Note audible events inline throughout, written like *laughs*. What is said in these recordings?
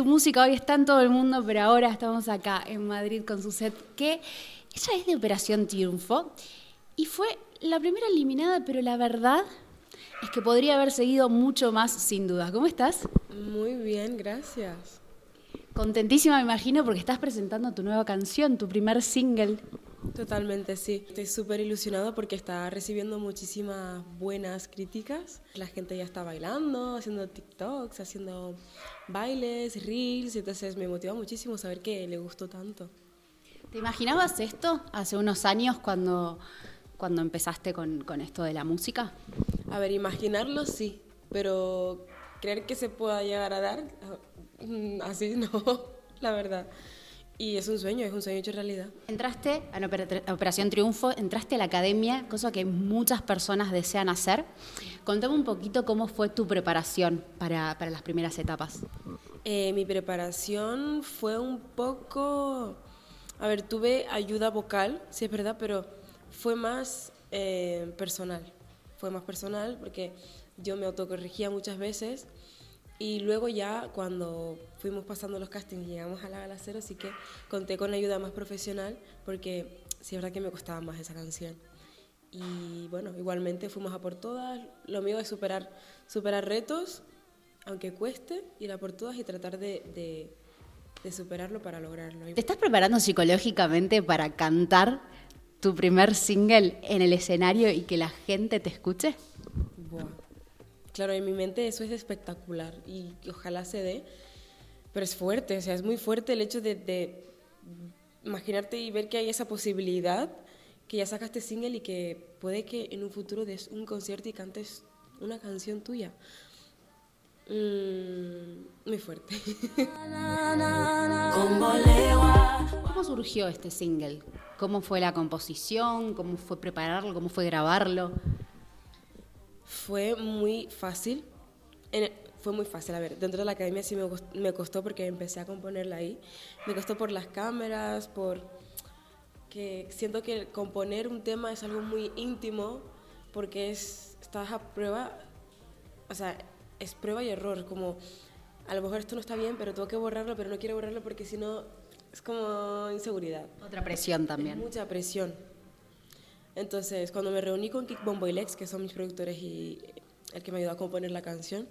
tu música hoy está en todo el mundo, pero ahora estamos acá en Madrid con su set, que ella es de Operación Triunfo y fue la primera eliminada, pero la verdad es que podría haber seguido mucho más sin duda. ¿Cómo estás? Muy bien, gracias. Contentísima, me imagino, porque estás presentando tu nueva canción, tu primer single. Totalmente, sí. Estoy súper ilusionada porque está recibiendo muchísimas buenas críticas. La gente ya está bailando, haciendo TikToks, haciendo bailes, reels, entonces me motiva muchísimo saber que le gustó tanto. ¿Te imaginabas esto hace unos años cuando, cuando empezaste con, con esto de la música? A ver, imaginarlo sí, pero creer que se pueda llegar a dar, mm, así *laughs* no, la verdad. Y es un sueño, es un sueño hecho realidad. Entraste a Operación Triunfo, entraste a la academia, cosa que muchas personas desean hacer. Contame un poquito cómo fue tu preparación para, para las primeras etapas. Eh, mi preparación fue un poco... A ver, tuve ayuda vocal, sí es verdad, pero fue más eh, personal. Fue más personal porque yo me autocorrigía muchas veces y luego ya cuando fuimos pasando los castings y llegamos a la gala cero, sí que conté con ayuda más profesional porque sí es verdad que me costaba más esa canción. Y bueno, igualmente fuimos a por todas. Lo mío es superar, superar retos, aunque cueste, ir a por todas y tratar de, de, de superarlo para lograrlo. ¿Te estás preparando psicológicamente para cantar tu primer single en el escenario y que la gente te escuche? Claro, en mi mente eso es espectacular y ojalá se dé, pero es fuerte, o sea, es muy fuerte el hecho de, imaginarte y ver que hay esa posibilidad, que ya sacaste single y que puede que en un futuro des un concierto y cantes una canción tuya. Mm, muy fuerte. ¿Cómo surgió este single? ¿Cómo fue la composición? ¿Cómo fue prepararlo? ¿Cómo fue grabarlo? Fue muy fácil. fue muy fácil, a ver, dentro de la academia sí me, costó porque empecé a componerla ahí. Me costó por las cámaras, por que siento que componer un tema es algo muy íntimo porque es, estás a prueba, o sea, es prueba y error, como a lo mejor esto no está bien, pero tengo que borrarlo, pero no quiero borrarlo porque si no es como inseguridad. Otra presión también. mucha presión. Entonces, cuando me reuní con Kick Bombo y Lex, que son mis productores y el que me ayudó a componer la canción,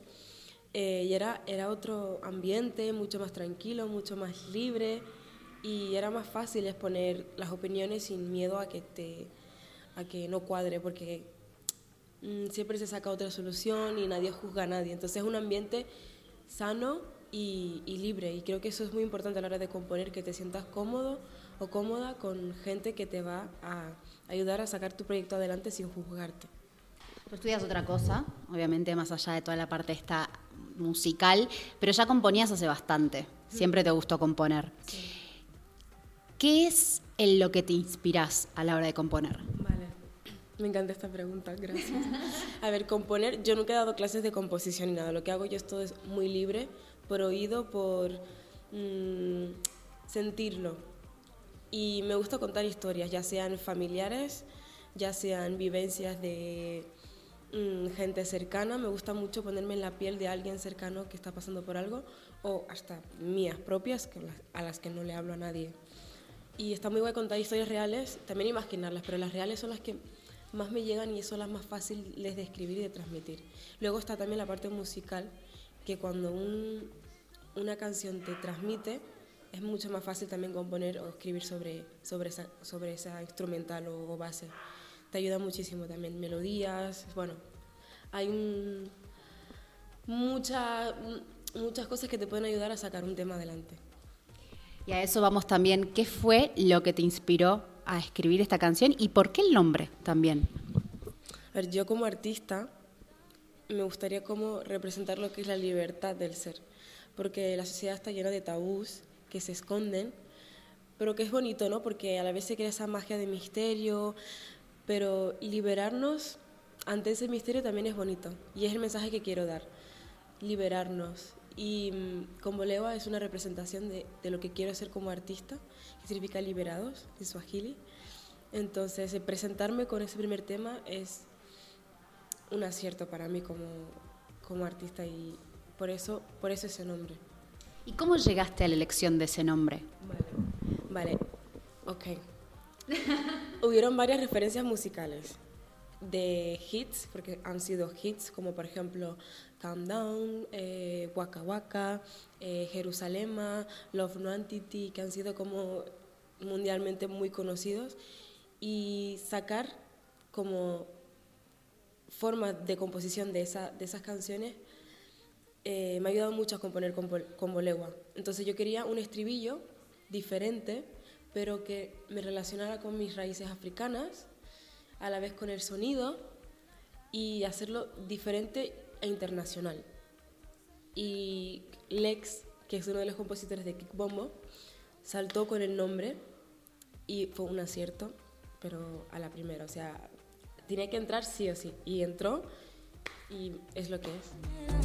eh, y era, era otro ambiente, mucho más tranquilo, mucho más libre, y era más fácil exponer las opiniones sin miedo a que, te, a que no cuadre, porque mm, siempre se saca otra solución y nadie juzga a nadie. Entonces es un ambiente sano y, y libre, y creo que eso es muy importante a la hora de componer, que te sientas cómodo o cómoda con gente que te va a ayudar a sacar tu proyecto adelante sin juzgarte. Tú estudias otra cosa, obviamente más allá de toda la parte esta musical, pero ya componías hace bastante, siempre te gustó componer. ¿Qué es en lo que te inspiras a la hora de componer? Vale, me encanta esta pregunta, gracias. *laughs* A ver, componer, yo nunca he dado clases de composición ni nada, lo que hago yo es todo es muy libre, por oído, por mm, sentirlo, y me gusta contar historias, ya sean familiares, ya sean vivencias de mm, gente cercana. Me gusta mucho ponerme en la piel de alguien cercano que está pasando por algo o hasta mías propias a las que no le hablo a nadie. Y está muy guay contar historias reales, también imaginarlas, pero las reales son las que más me llegan y son las más fáciles de escribir y de transmitir. Luego está también la parte musical, que cuando una canción te transmite, es mucho más fácil también componer o escribir sobre, sobre, esa, sobre esa instrumental o, base. Te ayuda muchísimo también, melodías, bueno, hay muchas cosas que te pueden ayudar a sacar un tema adelante. Y a eso vamos también, ¿qué fue lo que te inspiró a escribir esta canción y por qué el nombre también? A ver, yo como artista me gustaría como representar lo que es la libertad del ser, porque la sociedad está llena de tabús que se esconden, pero que es bonito, ¿no? Porque a la vez se crea esa magia de misterio, pero liberarnos ante ese misterio también es bonito y es el mensaje que quiero dar, liberarnos. Y mm, como Lewa es una representación de, lo que quiero hacer como artista, que significa liberados en Swahili. Entonces, presentarme con ese primer tema es un acierto para mí como, como artista y por eso, por eso ese nombre. ¿Y cómo llegaste a la elección de ese nombre? Vale, vale, ok. *laughs* Hubieron varias referencias musicales de hits, porque han sido hits como por ejemplo Calm Down, eh, Waka Waka, eh, Jerusalema, Love No Entity, que han sido como mundialmente muy conocidos, y sacar como forma de composición de, esa, de esas canciones eh, me ha ayudado mucho a componer con, con. Entonces yo quería un estribillo diferente, pero que me relacionara con mis raíces africanas, a la vez con el sonido y hacerlo diferente e internacional. Y Lex, que es uno de los compositores de Kick Bombo, saltó con el nombre y fue un acierto, pero a la primera, o sea, tenía que entrar sí o sí. Y entró y es lo que es.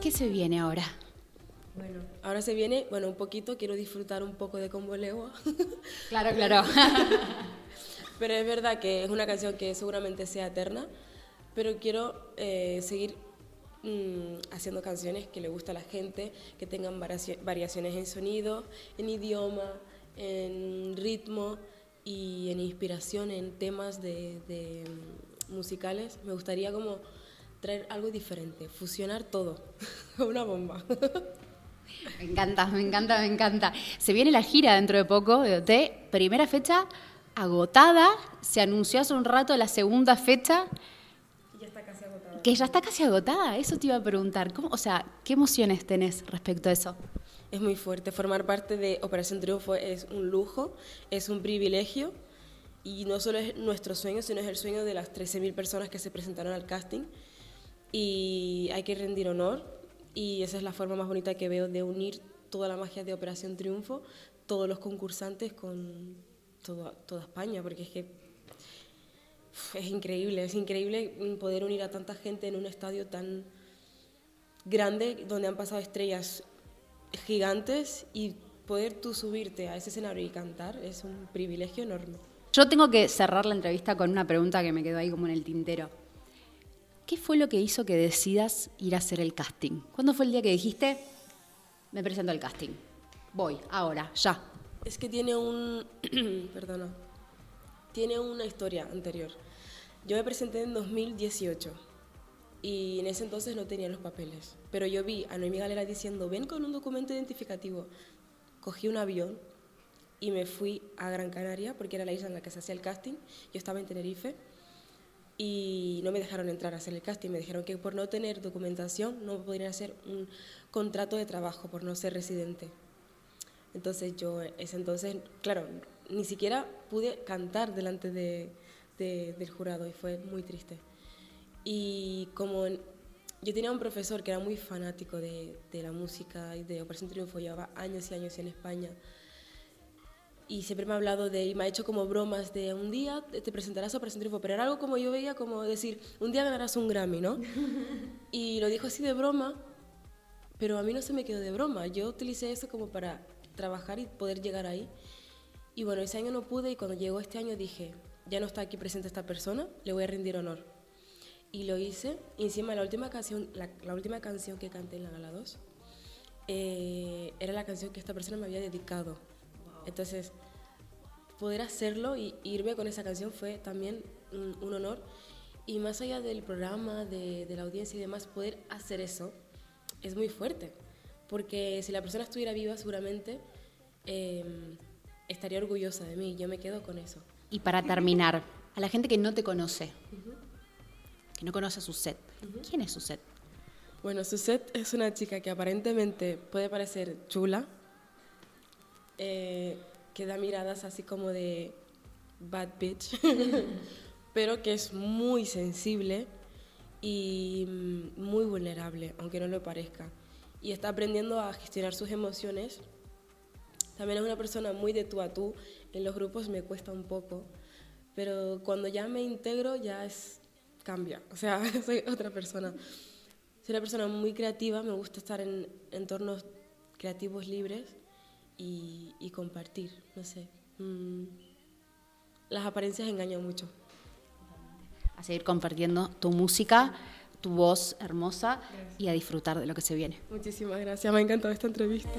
¿Qué se viene ahora? Bueno, ahora se viene, bueno, un poquito, quiero disfrutar un poco de Combo Legua. *laughs* Claro, claro. *laughs* pero es verdad que es una canción que seguramente sea eterna, pero quiero eh, seguir mm, haciendo canciones que le guste a la gente, que tengan variaciones en sonido, en idioma, en ritmo y en inspiración en temas de, mm, musicales. Me gustaría como traer algo diferente, fusionar todo, *laughs* una bomba. Me encanta, me encanta, me encanta. Se viene la gira dentro de poco de OT, primera fecha agotada, se anunció hace un rato la segunda fecha. Ya está casi agotada. Que ya está casi agotada, eso te iba a preguntar. ¿Cómo, o sea, ¿qué emociones tenés respecto a eso? Es muy fuerte, formar parte de Operación Triunfo es un lujo, es un privilegio y no solo es nuestro sueño, sino es el sueño de las 13.000 personas que se presentaron al casting y hay que rendir honor y esa es la forma más bonita que veo de unir toda la magia de Operación Triunfo, todos los concursantes con toda, España, porque es que es increíble, es increíble poder unir a tanta gente en un estadio tan grande donde han pasado estrellas gigantes y poder tú subirte a ese escenario y cantar es un privilegio enorme. Yo tengo que cerrar la entrevista con una pregunta que me quedó ahí como en el tintero. ¿Qué fue lo que hizo que decidas ir a hacer el casting? ¿Cuándo fue el día que dijiste, me presento al casting? Voy, ahora, ya. Es que tiene un... *clears throat* perdona. Tiene una historia anterior. Yo me presenté en 2018 y en ese entonces no tenía los papeles. Pero yo vi a Noemí Galera diciendo, ven con un documento identificativo. Cogí un avión y me fui a Gran Canaria porque era la isla en la que se hacía el casting. Yo estaba en Tenerife y no me dejaron entrar a hacer el casting. Me dijeron que por no tener documentación no podrían hacer un contrato de trabajo por no ser residente. Entonces yo, ese entonces, claro, ni siquiera pude cantar delante de, del jurado y fue muy triste. Y como yo tenía un profesor que era muy fanático de, de la música y de Operación Triunfo, llevaba años y años en España y siempre me ha hablado de, y me ha hecho como bromas de un día te presentarás a Operación Triunfo, pero era algo como yo veía como decir, un día ganarás un Grammy, ¿no? *laughs* y lo dijo así de broma, pero a mí no se me quedó de broma, yo utilicé eso como para trabajar y poder llegar ahí. Y bueno, ese año no pude y cuando llegó este año dije, ya no está aquí presente esta persona, le voy a rendir honor. Y lo hice, y encima la última canción, la, última canción que canté en la Gala 2, eh, era la canción que esta persona me había dedicado entonces, poder hacerlo y irme con esa canción fue también un, honor. Y más allá del programa, de, la audiencia y demás, poder hacer eso es muy fuerte. Porque si la persona estuviera viva, seguramente em, estaría orgullosa de mí. Yo me quedo con eso. Y para terminar, a la gente que no te conoce, que no conoce a Suset, ¿quién es Suset? Bueno, Suset es una chica que aparentemente puede parecer chula, eh, que da miradas así como de bad bitch, *laughs* *laughs* pero que es muy sensible y mm, muy vulnerable, aunque no lo parezca. Y está aprendiendo a gestionar sus emociones. También es una persona muy de tú a tú. En los grupos me cuesta un poco, pero cuando ya me integro ya es cambia. O sea, *laughs* soy otra persona. Soy una persona muy creativa, me gusta estar en entornos creativos libres y, compartir, no sé. Mm, las apariencias engañan mucho. A seguir compartiendo tu música tu voz hermosa y a disfrutar de lo que se viene. Muchísimas gracias, me ha encantado esta entrevista.